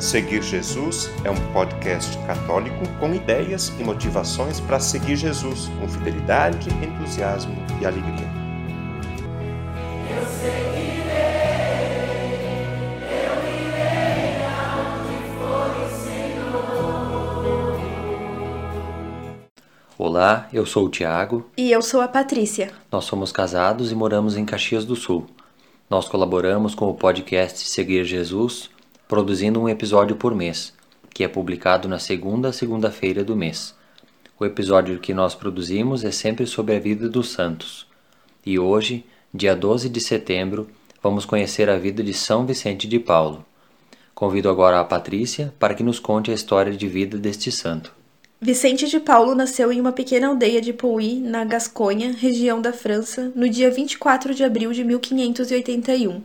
Seguir Jesus é um podcast católico com ideias e motivações para seguir Jesus com fidelidade, entusiasmo e alegria. Eu seguirei, eu irei aonde for o Senhor. Olá, eu sou o Tiago. E eu sou a Patrícia. Nós somos casados e moramos em Caxias do Sul. Nós colaboramos com o podcast Seguir Jesus produzindo um episódio por mês, que é publicado na segunda segunda-feira do mês. O episódio que nós produzimos é sempre sobre a vida dos santos. E hoje, dia 12 de setembro, vamos conhecer a vida de São Vicente de Paulo. Convido agora a Patrícia para que nos conte a história de vida deste santo. Vicente de Paulo nasceu em uma pequena aldeia de Pouilly, na Gasconha, região da França, no dia 24 de abril de 1581.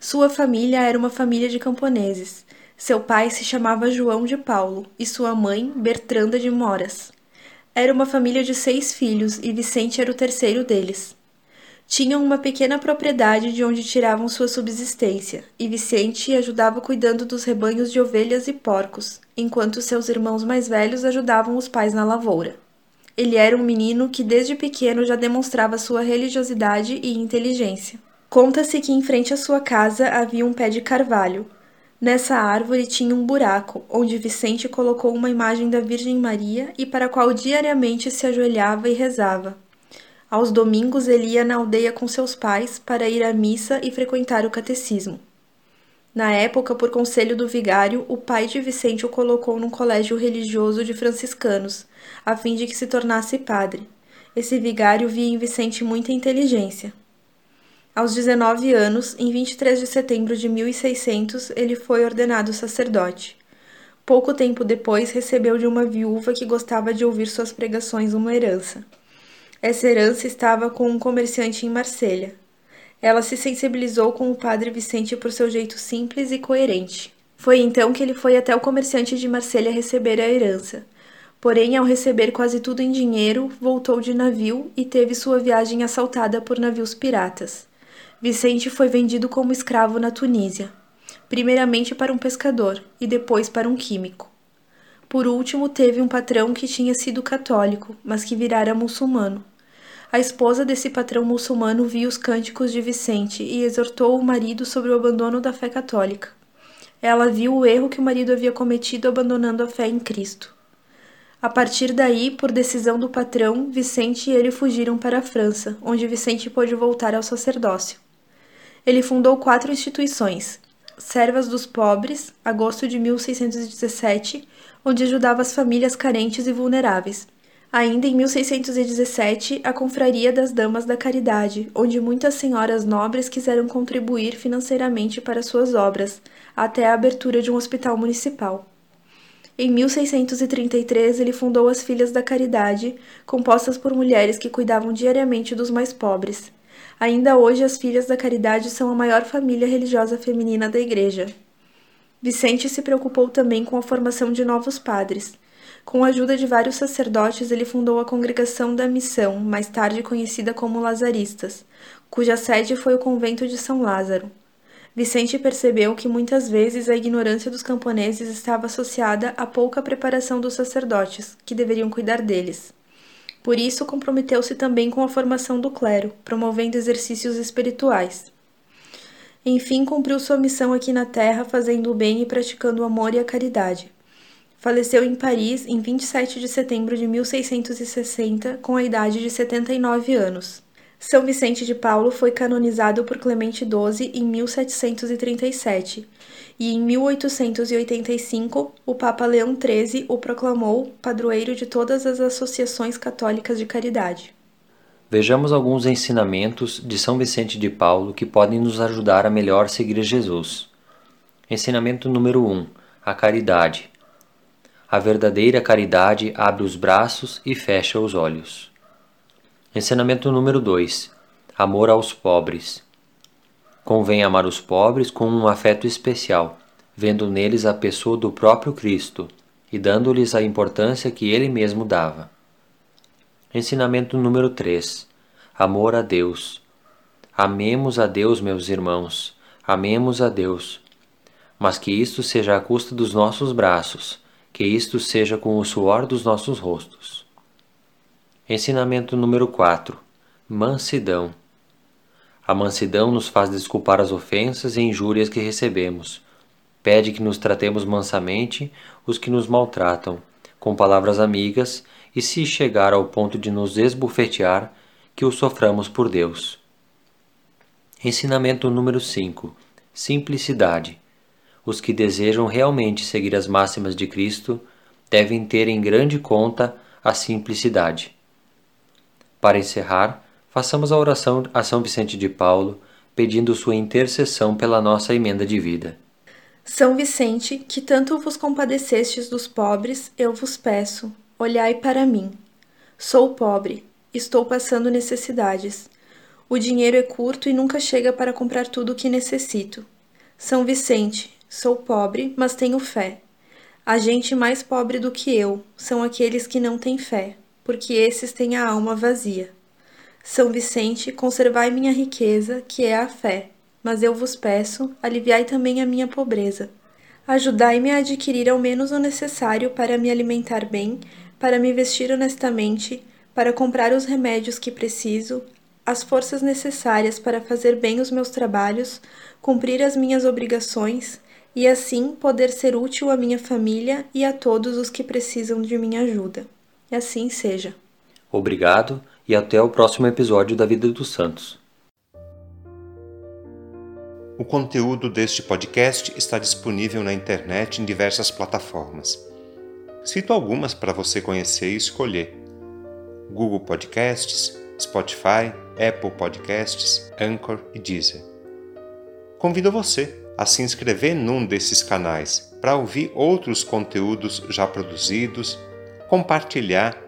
Sua família era uma família de camponeses. Seu pai se chamava João de Paulo e sua mãe, Bertranda de Moras. Era uma família de seis filhos e Vicente era o terceiro deles. Tinham uma pequena propriedade de onde tiravam sua subsistência, e Vicente ajudava cuidando dos rebanhos de ovelhas e porcos, enquanto seus irmãos mais velhos ajudavam os pais na lavoura. Ele era um menino que desde pequeno já demonstrava sua religiosidade e inteligência. Conta-se que em frente à sua casa havia um pé de carvalho. Nessa árvore tinha um buraco, onde Vicente colocou uma imagem da Virgem Maria e para a qual diariamente se ajoelhava e rezava. Aos domingos ele ia na aldeia com seus pais para ir à missa e frequentar o catecismo. Na época, por conselho do vigário, o pai de Vicente o colocou num colégio religioso de franciscanos, a fim de que se tornasse padre. Esse vigário via em Vicente muita inteligência. Aos 19 anos, em 23 de setembro de 1600, ele foi ordenado sacerdote. Pouco tempo depois, recebeu de uma viúva que gostava de ouvir suas pregações uma herança. Essa herança estava com um comerciante em Marselha. Ela se sensibilizou com o padre Vicente por seu jeito simples e coerente. Foi então que ele foi até o comerciante de Marselha receber a herança. Porém, ao receber quase tudo em dinheiro, voltou de navio e teve sua viagem assaltada por navios piratas. Vicente foi vendido como escravo na Tunísia, primeiramente para um pescador e depois para um químico. Por último, teve um patrão que tinha sido católico, mas que virara muçulmano. A esposa desse patrão muçulmano viu os cânticos de Vicente e exortou o marido sobre o abandono da fé católica. Ela viu o erro que o marido havia cometido abandonando a fé em Cristo. A partir daí, por decisão do patrão, Vicente e ele fugiram para a França, onde Vicente pôde voltar ao sacerdócio. Ele fundou quatro instituições: Servas dos Pobres, agosto de 1617, onde ajudava as famílias carentes e vulneráveis. Ainda em 1617, a Confraria das Damas da Caridade, onde muitas senhoras nobres quiseram contribuir financeiramente para suas obras, até a abertura de um hospital municipal. Em 1633, ele fundou as Filhas da Caridade, compostas por mulheres que cuidavam diariamente dos mais pobres. Ainda hoje, as Filhas da Caridade são a maior família religiosa feminina da Igreja. Vicente se preocupou também com a formação de novos padres. Com a ajuda de vários sacerdotes, ele fundou a Congregação da Missão, mais tarde conhecida como Lazaristas, cuja sede foi o convento de São Lázaro. Vicente percebeu que muitas vezes a ignorância dos camponeses estava associada à pouca preparação dos sacerdotes, que deveriam cuidar deles. Por isso, comprometeu-se também com a formação do clero, promovendo exercícios espirituais. Enfim, cumpriu sua missão aqui na Terra, fazendo o bem e praticando o amor e a caridade. Faleceu em Paris em 27 de setembro de 1660, com a idade de 79 anos. São Vicente de Paulo foi canonizado por Clemente XII em 1737 e em 1885 o Papa Leão XIII o proclamou padroeiro de todas as associações católicas de caridade. Vejamos alguns ensinamentos de São Vicente de Paulo que podem nos ajudar a melhor seguir Jesus. Ensinamento número 1: A caridade. A verdadeira caridade abre os braços e fecha os olhos. Ensinamento número 2: Amor aos pobres. Convém amar os pobres com um afeto especial, vendo neles a pessoa do próprio Cristo e dando-lhes a importância que ele mesmo dava. Ensinamento número 3: Amor a Deus. Amemos a Deus, meus irmãos, amemos a Deus. mas que isto seja à custa dos nossos braços, que isto seja com o suor dos nossos rostos. Ensinamento número 4: Mansidão. A mansidão nos faz desculpar as ofensas e injúrias que recebemos. Pede que nos tratemos mansamente os que nos maltratam, com palavras amigas, e se chegar ao ponto de nos esbufetear, que o soframos por Deus. Ensinamento número 5: Simplicidade. Os que desejam realmente seguir as máximas de Cristo devem ter em grande conta a simplicidade. Para encerrar, façamos a oração a São Vicente de Paulo, pedindo sua intercessão pela nossa emenda de vida. São Vicente, que tanto vos compadecestes dos pobres, eu vos peço, olhai para mim. Sou pobre, estou passando necessidades. O dinheiro é curto e nunca chega para comprar tudo o que necessito. São Vicente, sou pobre, mas tenho fé. A gente mais pobre do que eu são aqueles que não têm fé, porque esses têm a alma vazia. São Vicente, conservai minha riqueza, que é a fé, mas eu vos peço, aliviai também a minha pobreza. Ajudai-me a adquirir ao menos o necessário para me alimentar bem, para me vestir honestamente, para comprar os remédios que preciso, as forças necessárias para fazer bem os meus trabalhos, cumprir as minhas obrigações e assim poder ser útil à minha família e a todos os que precisam de minha ajuda. E assim seja. Obrigado e até o próximo episódio da Vida dos Santos. O conteúdo deste podcast está disponível na internet em diversas plataformas. Cito algumas para você conhecer e escolher: Google Podcasts, Spotify, Apple Podcasts, Anchor e Deezer. Convido você a se inscrever num desses canais para ouvir outros conteúdos já produzidos, compartilhar